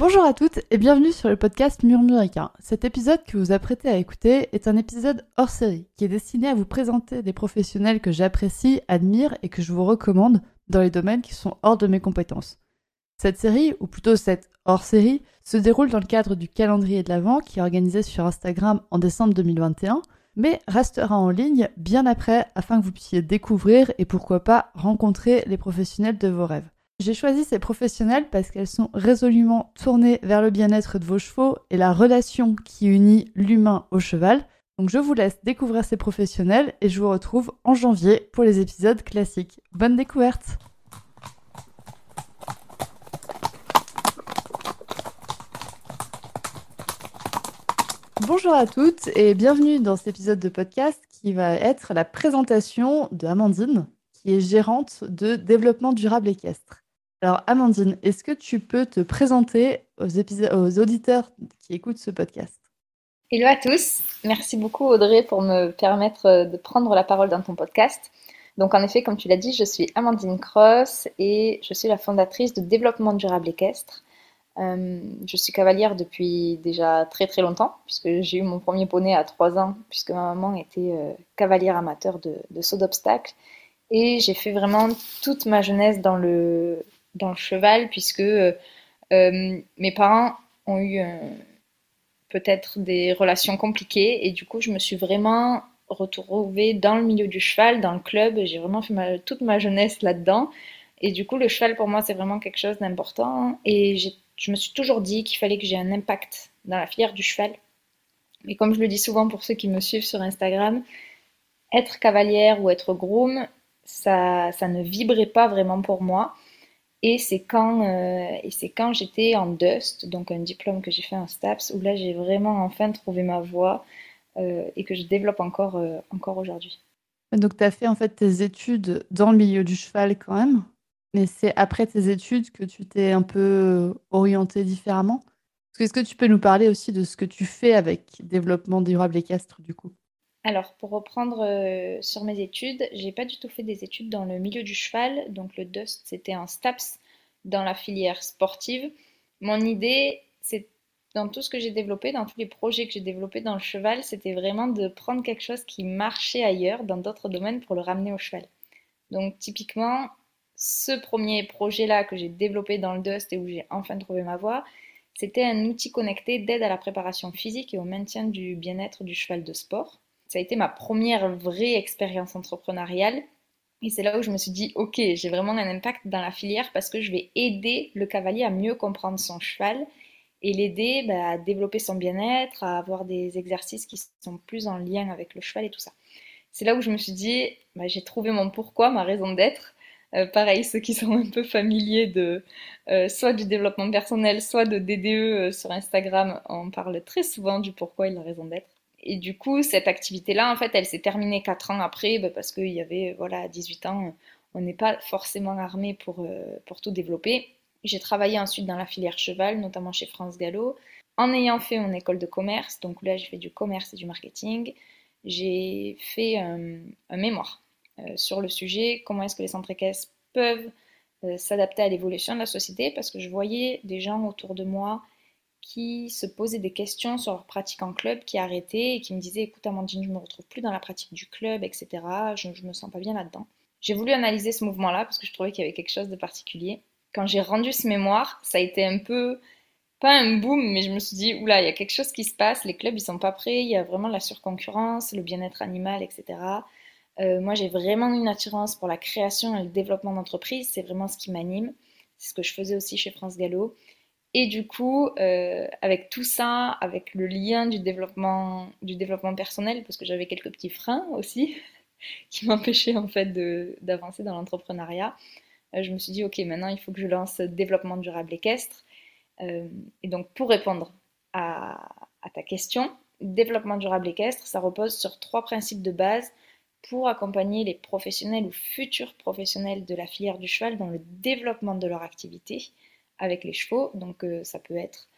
Bonjour à toutes et bienvenue sur le podcast Murmuricain. Cet épisode que vous apprêtez à écouter est un épisode hors série qui est destiné à vous présenter des professionnels que j'apprécie, admire et que je vous recommande dans les domaines qui sont hors de mes compétences. Cette série, ou plutôt cette hors-série, se déroule dans le cadre du calendrier de l'Avent qui est organisé sur Instagram en décembre 2021, mais restera en ligne bien après afin que vous puissiez découvrir et pourquoi pas rencontrer les professionnels de vos rêves. J'ai choisi ces professionnels parce qu'elles sont résolument tournées vers le bien-être de vos chevaux et la relation qui unit l'humain au cheval. Donc je vous laisse découvrir ces professionnels et je vous retrouve en janvier pour les épisodes classiques. Bonne découverte Bonjour à toutes et bienvenue dans cet épisode de podcast qui va être la présentation de Amandine, qui est gérante de développement durable équestre. Alors, Amandine, est-ce que tu peux te présenter aux, auditeurs qui écoutent ce podcast? Hello à tous. Merci beaucoup, Audrey, pour me permettre de prendre la parole dans ton podcast. Donc, en effet, comme tu l'as dit, je suis Amandine Cross et je suis la fondatrice de Développement Durable Équestre. Euh, je suis cavalière depuis déjà très très longtemps, puisque j'ai eu mon premier poney à 3 ans, puisque ma maman était euh, cavalière amateur de, de saut d'obstacle. Et j'ai fait vraiment toute ma jeunesse dans le, dans le cheval, puisque euh, euh, mes parents ont eu euh, peut-être des relations compliquées, et du coup, je me suis vraiment retrouvée dans le milieu du cheval, dans le club. J'ai vraiment fait toute ma jeunesse là-dedans. Et du coup, le cheval, pour moi, c'est vraiment quelque chose d'important. Et je me suis toujours dit qu'il fallait que j'ai un impact dans la filière du cheval. Mais comme je le dis souvent pour ceux qui me suivent sur Instagram, être cavalière ou être groom, ça, ça ne vibrait pas vraiment pour moi. Et c'est quand, euh, et quand j'étais en Dust, donc un diplôme que j'ai fait en STAPS, où là j'ai vraiment enfin trouvé ma voie euh, et que je développe encore, euh, encore aujourd'hui. Donc tu as fait en fait tes études dans le milieu du cheval quand même, mais c'est après tes études que tu t'es un peu orienté différemment. Est-ce que tu peux nous parler aussi de ce que tu fais avec développement durable équestre du coup? Alors, pour reprendre euh, sur mes études, j'ai pas du tout fait des études dans le milieu du cheval, donc le DUST c'était un STAPS dans la filière sportive. Mon idée, c'est dans tout ce que j'ai développé, dans tous les projets que j'ai développés dans le cheval, c'était vraiment de prendre quelque chose qui marchait ailleurs, dans d'autres domaines, pour le ramener au cheval. Donc, typiquement, ce premier projet-là que j'ai développé dans le Dust et où j'ai enfin trouvé ma voie, c'était un outil connecté d'aide à la préparation physique et au maintien du bien-être du cheval de sport ça a été ma première vraie expérience entrepreneuriale. Et c'est là où je me suis dit, ok, j'ai vraiment un impact dans la filière parce que je vais aider le cavalier à mieux comprendre son cheval et l'aider bah, à développer son bien-être, à avoir des exercices qui sont plus en lien avec le cheval et tout ça. C'est là où je me suis dit, bah, j'ai trouvé mon pourquoi, ma raison d'être. Euh, pareil, ceux qui sont un peu familiers de euh, soit du développement personnel, soit de DDE euh, sur Instagram, on parle très souvent du pourquoi et de la raison d'être et du coup, cette activité-là, en fait, elle s'est terminée 4 ans après, bah, parce qu'il y avait, voilà, 18 ans, on n'est pas forcément armé pour, euh, pour tout développer. J'ai travaillé ensuite dans la filière cheval, notamment chez France Gallo. En ayant fait mon école de commerce, donc là j'ai fait du commerce et du marketing, j'ai fait un, mémoire euh, sur le sujet, comment est-ce que les centres équestres peuvent euh, s'adapter à l'évolution de la société, parce que je voyais des gens autour de moi qui se posaient des questions sur leur pratique en club, qui arrêtaient et qui me disaient écoute Amandine, je me retrouve plus dans la pratique du club, etc. Je, ne me sens pas bien là-dedans. J'ai voulu analyser ce mouvement-là parce que je trouvais qu'il y avait quelque chose de particulier. Quand j'ai rendu ce mémoire, ça a été un peu pas un boom, mais je me suis dit, oula, il y a quelque chose qui se passe, les clubs, ils sont pas prêts, il y a vraiment la surconcurrence, le bien-être animal, etc. Euh, moi, j'ai vraiment une attirance pour la création et le développement d'entreprises, c'est vraiment ce qui m'anime. C'est ce que je faisais aussi chez France Gallo. Et du coup, euh, avec tout ça, avec le lien du développement, du développement personnel, parce que j'avais quelques petits freins aussi, qui m'empêchaient en fait d'avancer dans l'entrepreneuriat, euh, je me suis dit, ok, maintenant il faut que je lance développement durable équestre. Euh, et donc, pour répondre à, à ta question, développement durable équestre, ça repose sur trois principes de base pour accompagner les professionnels ou futurs professionnels de la filière du cheval dans le développement de leur activité avec les chevaux. Donc euh, ça peut être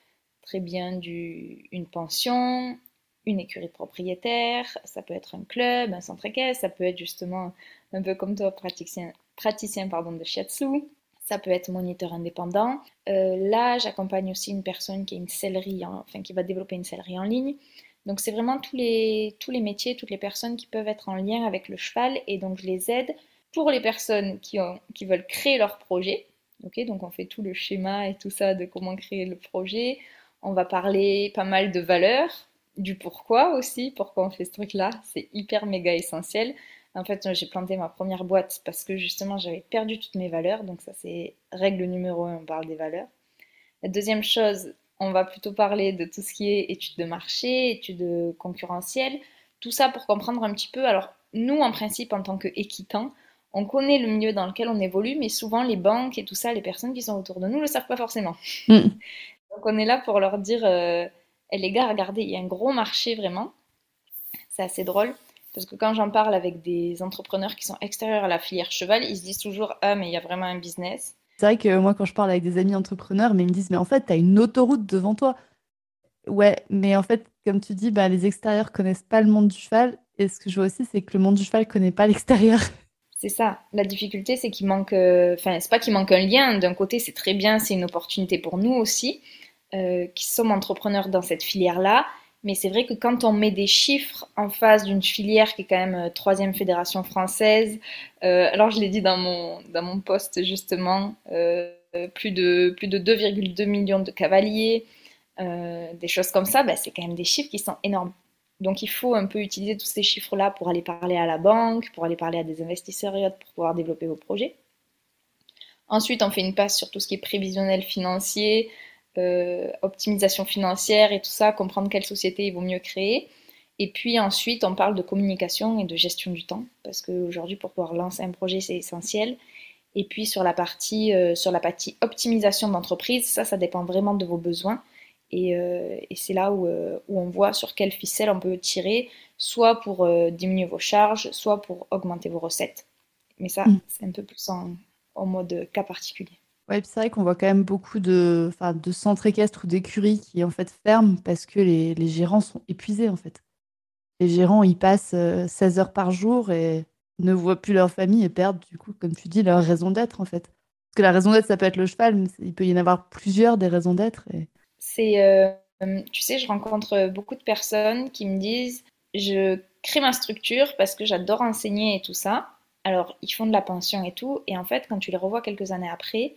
très bien une pension, une écurie de propriétaire, ça peut être un club, un centre équestre, ça peut être justement un peu comme toi, praticien, praticien pardon, de shiatsu, Ça peut être moniteur indépendant. là, j'accompagne aussi une personne qui a une sellerie, enfin qui va développer une sellerie en ligne. Donc c'est vraiment tous les, tous les métiers, toutes les personnes qui peuvent être en lien avec le cheval et donc je les aide pour les personnes qui, ont, qui veulent créer leur projet. Donc on fait tout le schéma et tout ça de comment créer le projet. On va parler pas mal de valeurs, du pourquoi aussi, pourquoi on fait ce truc-là. C'est hyper méga essentiel. En fait, j'ai planté ma première boîte parce que justement j'avais perdu toutes mes valeurs. Donc ça c'est règle numéro un, on parle des valeurs. La deuxième chose, on va plutôt parler de tout ce qui est études de marché, études concurrentielles, tout ça pour comprendre un petit peu. Alors, nous, en principe, en tant qu'équitants, on connaît le milieu dans lequel on évolue, mais souvent les banques et tout ça, les personnes qui sont autour de nous ne le savent pas forcément. Mm. Donc, on est là pour leur dire euh, eh, les gars, regardez, il y a un gros marché vraiment. C'est assez drôle. Parce que quand j'en parle avec des entrepreneurs qui sont extérieurs à la filière cheval, ils se disent toujours Ah, mais il y a vraiment un business. C'est vrai que moi, quand je parle avec des amis entrepreneurs, mais ils me disent, mais en fait, tu as une autoroute devant toi. Ouais, mais en fait, comme tu dis, bah, les extérieurs connaissent pas le monde du cheval. Et ce que je vois aussi, c'est que le monde du cheval connaît pas l'extérieur. C'est ça. La difficulté, c'est qu'il manque. Euh, enfin, c'est pas qu'il manque un lien. D'un côté, c'est très bien, c'est une opportunité pour nous aussi, euh, qui sommes entrepreneurs dans cette filière-là. Mais c'est vrai que quand on met des chiffres en face d'une filière qui est quand même euh, troisième fédération française, alors je l'ai dit dans mon, dans poste justement, plus de, plus de 2,2 millions de cavaliers, des choses comme ça, bah, c'est quand même des chiffres qui sont énormes. Donc il faut un peu utiliser tous ces chiffres-là pour aller parler à la banque, pour aller parler à des investisseurs et autres, pour pouvoir développer vos projets. Ensuite, on fait une passe sur tout ce qui est prévisionnel financier, euh, optimisation financière et tout ça, comprendre quelle société il vaut mieux créer. Et puis ensuite, on parle de communication et de gestion du temps, parce qu'aujourd'hui, pour pouvoir lancer un projet, c'est essentiel. Et puis sur la partie, euh, sur la partie optimisation d'entreprise, ça, ça dépend vraiment de vos besoins. Et, euh, et c'est là où, où, on voit sur quelle ficelle on peut tirer, soit pour diminuer vos charges, soit pour augmenter vos recettes. Mais ça, mm. c'est un peu plus en, en mode cas particulier. Ouais, c'est vrai qu'on voit quand même beaucoup de, de centres équestres ou d'écuries qui en fait ferment parce que les, les, gérants sont épuisés en fait. Les gérants, ils passent 16 euh, heures par jour et ne voient plus leur famille et perdent du coup, comme tu dis, leur raison d'être en fait. Parce que la raison d'être, ça peut être le cheval, mais il peut y en avoir plusieurs des raisons d'être. Et... C'est, euh, tu sais, je rencontre beaucoup de personnes qui me disent, je crée ma structure parce que j'adore enseigner et tout ça. Alors, ils font de la pension et tout, et en fait, quand tu les revois quelques années après,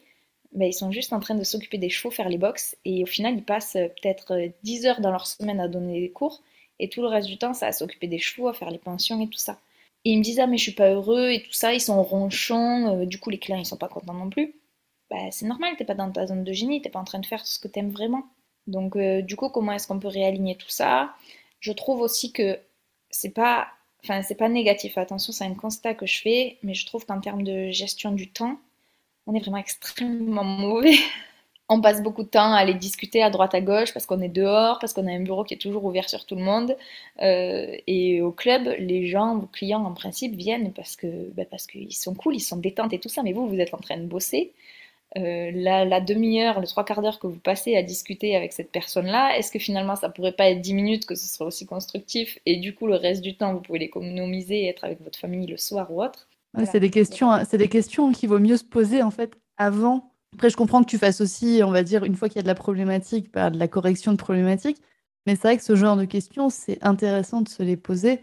ben, ils sont juste en train de s'occuper des chevaux, faire les box, et au final, ils passent euh, peut-être 10 euh, heures dans leur semaine à donner des cours, et tout le reste du temps, ça à s'occuper des chevaux, à faire les pensions et tout ça. Et ils me disent, ah, mais je suis pas heureux et tout ça, ils sont ronchons, du coup, les clients, ils sont pas contents non plus. Bah, c'est normal, t'es pas dans ta zone de génie, t'es pas en train de faire ce que t'aimes vraiment. Donc, du coup, comment est-ce qu'on peut réaligner tout ça? Je trouve aussi que c'est pas, enfin, c'est pas négatif, attention, c'est un constat que je fais, mais je trouve qu'en termes de gestion du temps, on est vraiment extrêmement mauvais. on passe beaucoup de temps à aller discuter à droite à gauche parce qu'on est dehors, parce qu'on a un bureau qui est toujours ouvert sur tout le monde. Euh, et au club, les gens, vos clients en principe viennent parce que bah, parce qu'ils sont cool, ils sont détentes et tout ça. Mais vous, vous êtes en train de bosser. Euh, la, demi-heure, le trois quarts d'heure que vous passez à discuter avec cette personne-là, est-ce que finalement ça pourrait pas être dix minutes que ce serait aussi constructif et du coup le reste du temps vous pouvez l'économiser et être avec votre famille le soir ou autre? C'est des questions, hein, c'est des questions qu'il vaut mieux se poser en fait avant. Après, je comprends que tu fasses aussi, on va dire, une fois qu'il y a de la problématique, bah, de la correction de problématiques. Mais c'est vrai que ce genre de questions, c'est intéressant de se les poser.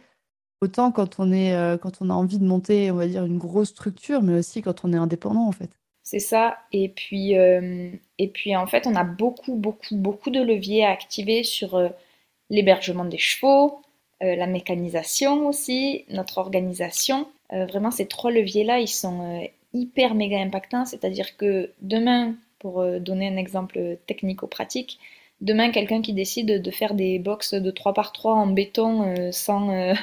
Autant quand on est, euh, quand on a envie de monter, on va dire, une grosse structure, mais aussi quand on est indépendant en fait. C'est ça. Et puis, euh, et puis en fait, on a beaucoup, beaucoup, beaucoup de leviers à activer sur euh, l'hébergement des chevaux, la mécanisation aussi, notre organisation. Euh, vraiment, ces trois leviers-là, ils sont euh, hyper méga impactants. C'est-à-dire que demain, pour euh, donner un exemple technico-pratique, demain, quelqu'un qui décide de faire des box de 3 par 3 en béton sans,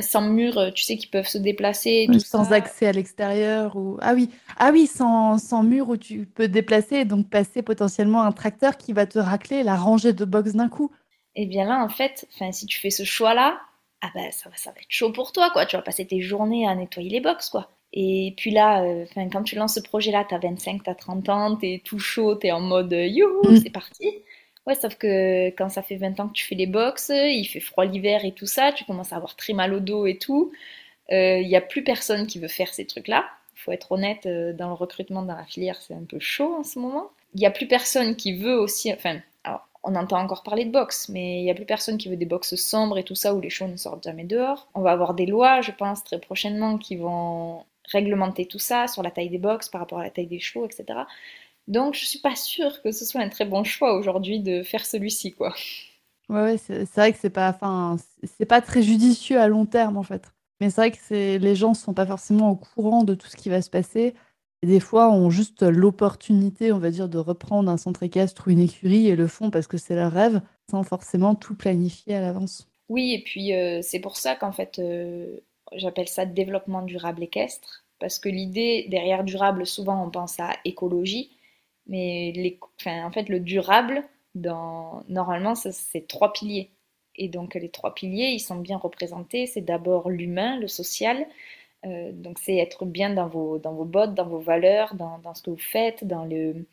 sans mur, tu sais, qui peuvent se déplacer. sans accès à l'extérieur. Ou... Ah oui, ah oui sans, sans mur où tu peux déplacer et donc passer potentiellement un tracteur qui va te racler la rangée de box d'un coup. Et eh bien là, en fait, si tu fais ce choix-là, ah bah ça va, ça va être chaud pour toi, quoi. Tu vas passer tes journées à nettoyer les box, quoi. Et puis là, euh, quand tu lances ce projet-là, t'as 25, t'as 30 ans, t'es tout chaud, t'es en mode euh, youhou, mm. c'est parti. Ouais, sauf que quand ça fait 20 ans que tu fais les box, il fait froid l'hiver et tout ça, tu commences à avoir très mal au dos et tout. Il euh, n'y a plus personne qui veut faire ces trucs-là. Il faut être honnête, euh, dans le recrutement dans la filière, c'est un peu chaud en ce moment. Il n'y a plus personne qui veut aussi. Enfin, on entend encore parler de boxe, mais il n'y a plus personne qui veut des boxes sombres et tout ça où les chevaux ne sortent jamais dehors. On va avoir des lois, je pense, très prochainement qui vont réglementer tout ça sur la taille des boxes par rapport à la taille des chevaux, etc. Donc je suis pas sûre que ce soit un très bon choix aujourd'hui de faire celui-ci, quoi. Ouais, c'est vrai que c'est pas, enfin, c'est pas très judicieux à long terme en fait. Mais c'est vrai que les gens sont pas forcément au courant de tout ce qui va se passer. Et des fois, ont juste l'opportunité, on va dire, de reprendre un centre équestre ou une écurie et le font parce que c'est leur rêve, sans forcément tout planifier à l'avance. Oui, et puis euh, c'est pour ça qu'en fait, euh, j'appelle ça développement durable équestre, parce que l'idée derrière durable, souvent on pense à écologie, mais en fait, le durable, dans, normalement, c'est trois piliers. Et donc les trois piliers, ils sont bien représentés. C'est d'abord l'humain, le social, euh, donc c'est être bien dans vos, dans vos bottes, dans vos valeurs, dans, dans, ce que vous faites, dans le,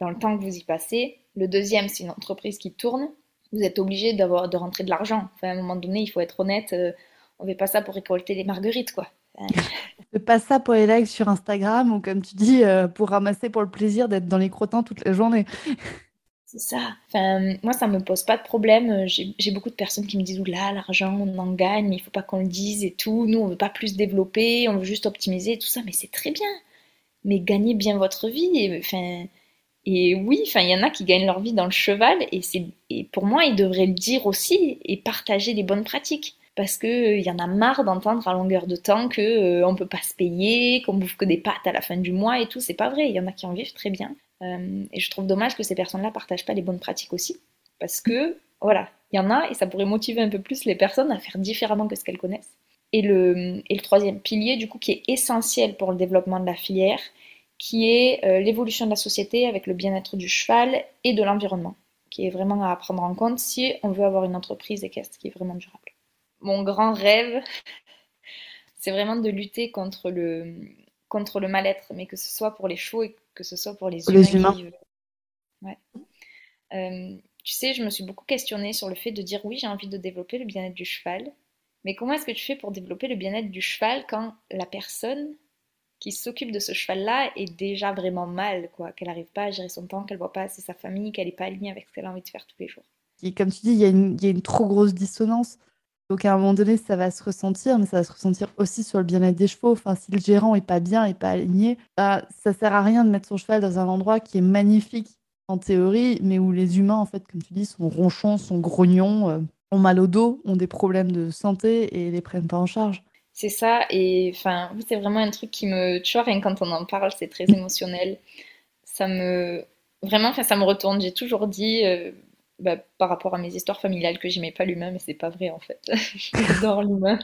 dans le temps que vous y passez. Le deuxième, c'est une entreprise qui tourne. Vous êtes obligé d'avoir de rentrer de l'argent. Enfin, à un moment donné, il faut être honnête. Euh, on ne fait pas ça pour récolter des marguerites, quoi. fait pas ça pour les likes sur Instagram ou comme tu dis, euh, pour ramasser pour le plaisir d'être dans les crottins toute la journée. C'est ça. Moi, ça me pose pas de problème. J'ai beaucoup de personnes qui me disent Oula, l'argent, on en gagne, mais il faut pas qu'on le dise et tout. Nous, on veut pas plus développer, on veut juste optimiser et tout ça. Mais c'est très bien. Mais gagnez bien votre vie. Et, oui, il y en a qui gagnent leur vie dans le cheval. Et, et pour moi, ils devraient le dire aussi et partager les bonnes pratiques parce qu'il euh, y en a marre d'entendre à longueur de temps qu'on euh, ne peut pas se payer, qu'on bouffe que des pâtes à la fin du mois et tout. C'est pas vrai. Il y en a qui en vivent très bien. Euh, et je trouve dommage que ces personnes-là partagent pas les bonnes pratiques aussi. Parce que, voilà, il y en a et ça pourrait motiver un peu plus les personnes à faire différemment que ce qu'elles connaissent. Et le, troisième pilier, du coup, qui est essentiel pour le développement de la filière, qui est l'évolution de la société avec le bien-être du cheval et de l'environnement, qui est vraiment à prendre en compte si on veut avoir une entreprise équestre qui est vraiment durable. Mon grand rêve, c'est vraiment de lutter contre le, contre le mal-être, mais que ce soit pour les chevaux et que ce soit pour les humains. Ouais. Euh, tu sais, je me suis beaucoup questionnée sur le fait de dire oui, j'ai envie de développer le bien-être du cheval, mais comment est-ce que tu fais pour développer le bien-être du cheval quand la personne qui s'occupe de ce cheval-là est déjà vraiment mal, quoi, qu'elle n'arrive pas à gérer son temps, qu'elle voit pas assez sa famille, qu'elle n'est pas alignée avec ce qu'elle a envie de faire tous les jours? Et comme tu dis, il y, y, a une trop grosse dissonance donc à un moment donné, ça va se ressentir, mais ça va se ressentir aussi sur le bien-être des chevaux. Enfin, si le gérant est pas bien et pas aligné, bah, ça sert à rien de mettre son cheval dans un endroit qui est magnifique en théorie, mais où les humains, en fait, comme tu dis, sont ronchons, sont grognons, euh, ont mal au dos, ont des problèmes de santé et les prennent pas en charge. C'est ça, et enfin, c'est vraiment un truc qui me, tu rien quand on en parle, c'est très émotionnel. Ça me, vraiment, ça me retourne. J'ai toujours dit, euh, bah, par rapport à mes histoires familiales que j'aimais pas l'humain, mais c'est pas vrai en fait. j'adore l'humain.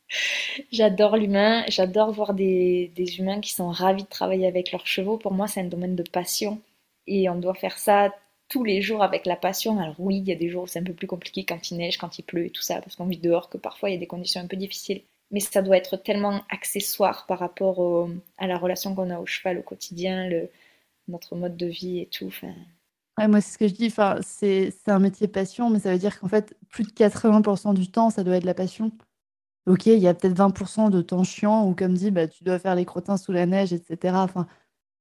j'adore l'humain, j'adore voir des, des, humains qui sont ravis de travailler avec leurs chevaux. Pour moi, c'est un domaine de passion et on doit faire ça tous les jours avec la passion. Alors oui, il y a des jours où c'est un peu plus compliqué quand il neige, quand il pleut et tout ça, parce qu'on vit dehors, que parfois il y a des conditions un peu difficiles. Mais ça doit être tellement accessoire par rapport à la relation qu'on a au cheval au quotidien, le, notre mode de vie et tout. Enfin, Ouais, moi, c'est ce que je dis. Enfin, c'est un métier passion, mais ça veut dire qu'en fait, plus de 80% du temps, ça doit être la passion. Ok, il y a peut-être 20% de temps chiant où, comme dit, bah, tu dois faire les crottins sous la neige, etc. Enfin,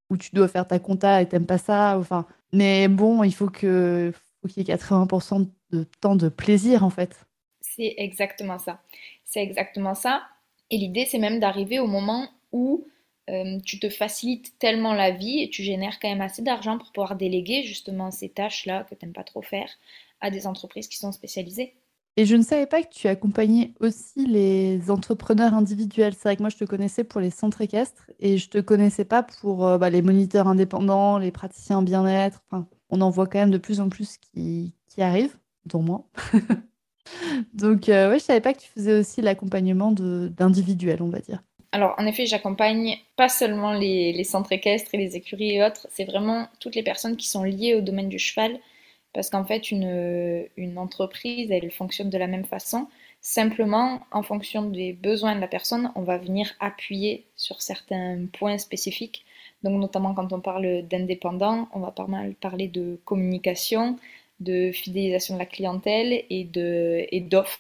où tu dois faire ta compta et t'aimes pas ça. Enfin, mais bon, il faut que faut qu'il y ait 80% de temps de plaisir, en fait. C'est exactement ça. C'est exactement ça. Et l'idée, c'est même d'arriver au moment où euh, tu te facilites tellement la vie et tu génères quand même assez d'argent pour pouvoir déléguer justement ces tâches-là que tu n'aimes pas trop faire à des entreprises qui sont spécialisées. Et je ne savais pas que tu accompagnais aussi les entrepreneurs individuels. C'est vrai que moi, je te connaissais pour les centres équestres et je ne te connaissais pas pour euh, bah, les moniteurs indépendants, les praticiens bien-être. Enfin, on en voit quand même de plus en plus qui, qui arrivent, dont moi. Donc, euh, ouais, je ne savais pas que tu faisais aussi l'accompagnement d'individuels, on va dire. Alors, en effet, j'accompagne pas seulement les, centres équestres et les écuries et autres, c'est vraiment toutes les personnes qui sont liées au domaine du cheval, parce qu'en fait, une, entreprise, elle fonctionne de la même façon. Simplement, en fonction des besoins de la personne, on va venir appuyer sur certains points spécifiques. Donc, notamment quand on parle d'indépendants, on va pas mal parler de communication, de fidélisation de la clientèle et d'offres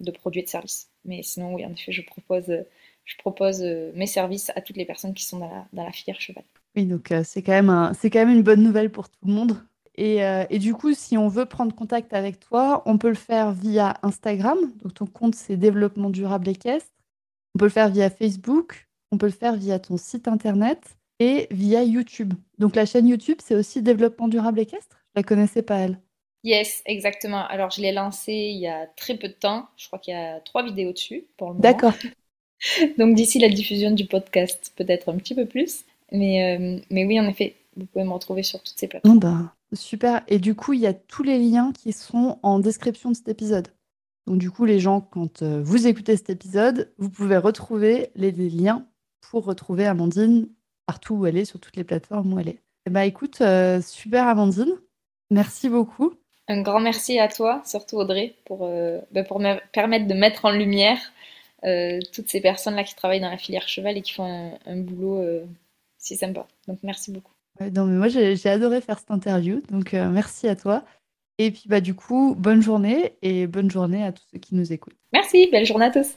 de, de produits et de services. Mais sinon, oui, en effet, je propose je propose mes services à toutes les personnes qui sont dans la, filière cheval. Oui, donc c'est quand, même quand même une bonne nouvelle pour tout le monde. Et, et, du coup, si on veut prendre contact avec toi, on peut le faire via Instagram. Donc ton compte, c'est Développement Durable Équestre. On peut le faire via Facebook. On peut le faire via ton site internet et via YouTube. Donc la chaîne YouTube, c'est aussi Développement Durable Équestre Je la connaissais pas, elle. Yes, exactement. Alors, je l'ai lancé il y a très peu de temps. Je crois qu'il y a trois vidéos dessus pour le moment. D'accord. Donc, d'ici la diffusion du podcast, peut-être un petit peu plus. Mais, euh, mais oui, en effet, vous pouvez me retrouver sur toutes ces plateformes. bah, super. Et du coup, il y a tous les liens qui sont en description de cet épisode. Donc, du coup, les gens, quand euh, vous écoutez cet épisode, vous pouvez retrouver les, liens pour retrouver Amandine partout où elle est, sur toutes les plateformes où elle est. Eh bah, écoute, euh, super Amandine. Merci beaucoup. Un grand merci à toi, surtout Audrey, pour, bah, pour me permettre de mettre en lumière toutes ces personnes-là qui travaillent dans la filière cheval et qui font un, boulot euh, si sympa. Donc merci beaucoup. non, mais moi j'ai adoré faire cette interview, donc merci à toi. Et puis bah du coup, bonne journée et bonne journée à tous ceux qui nous écoutent. Merci, belle journée à tous.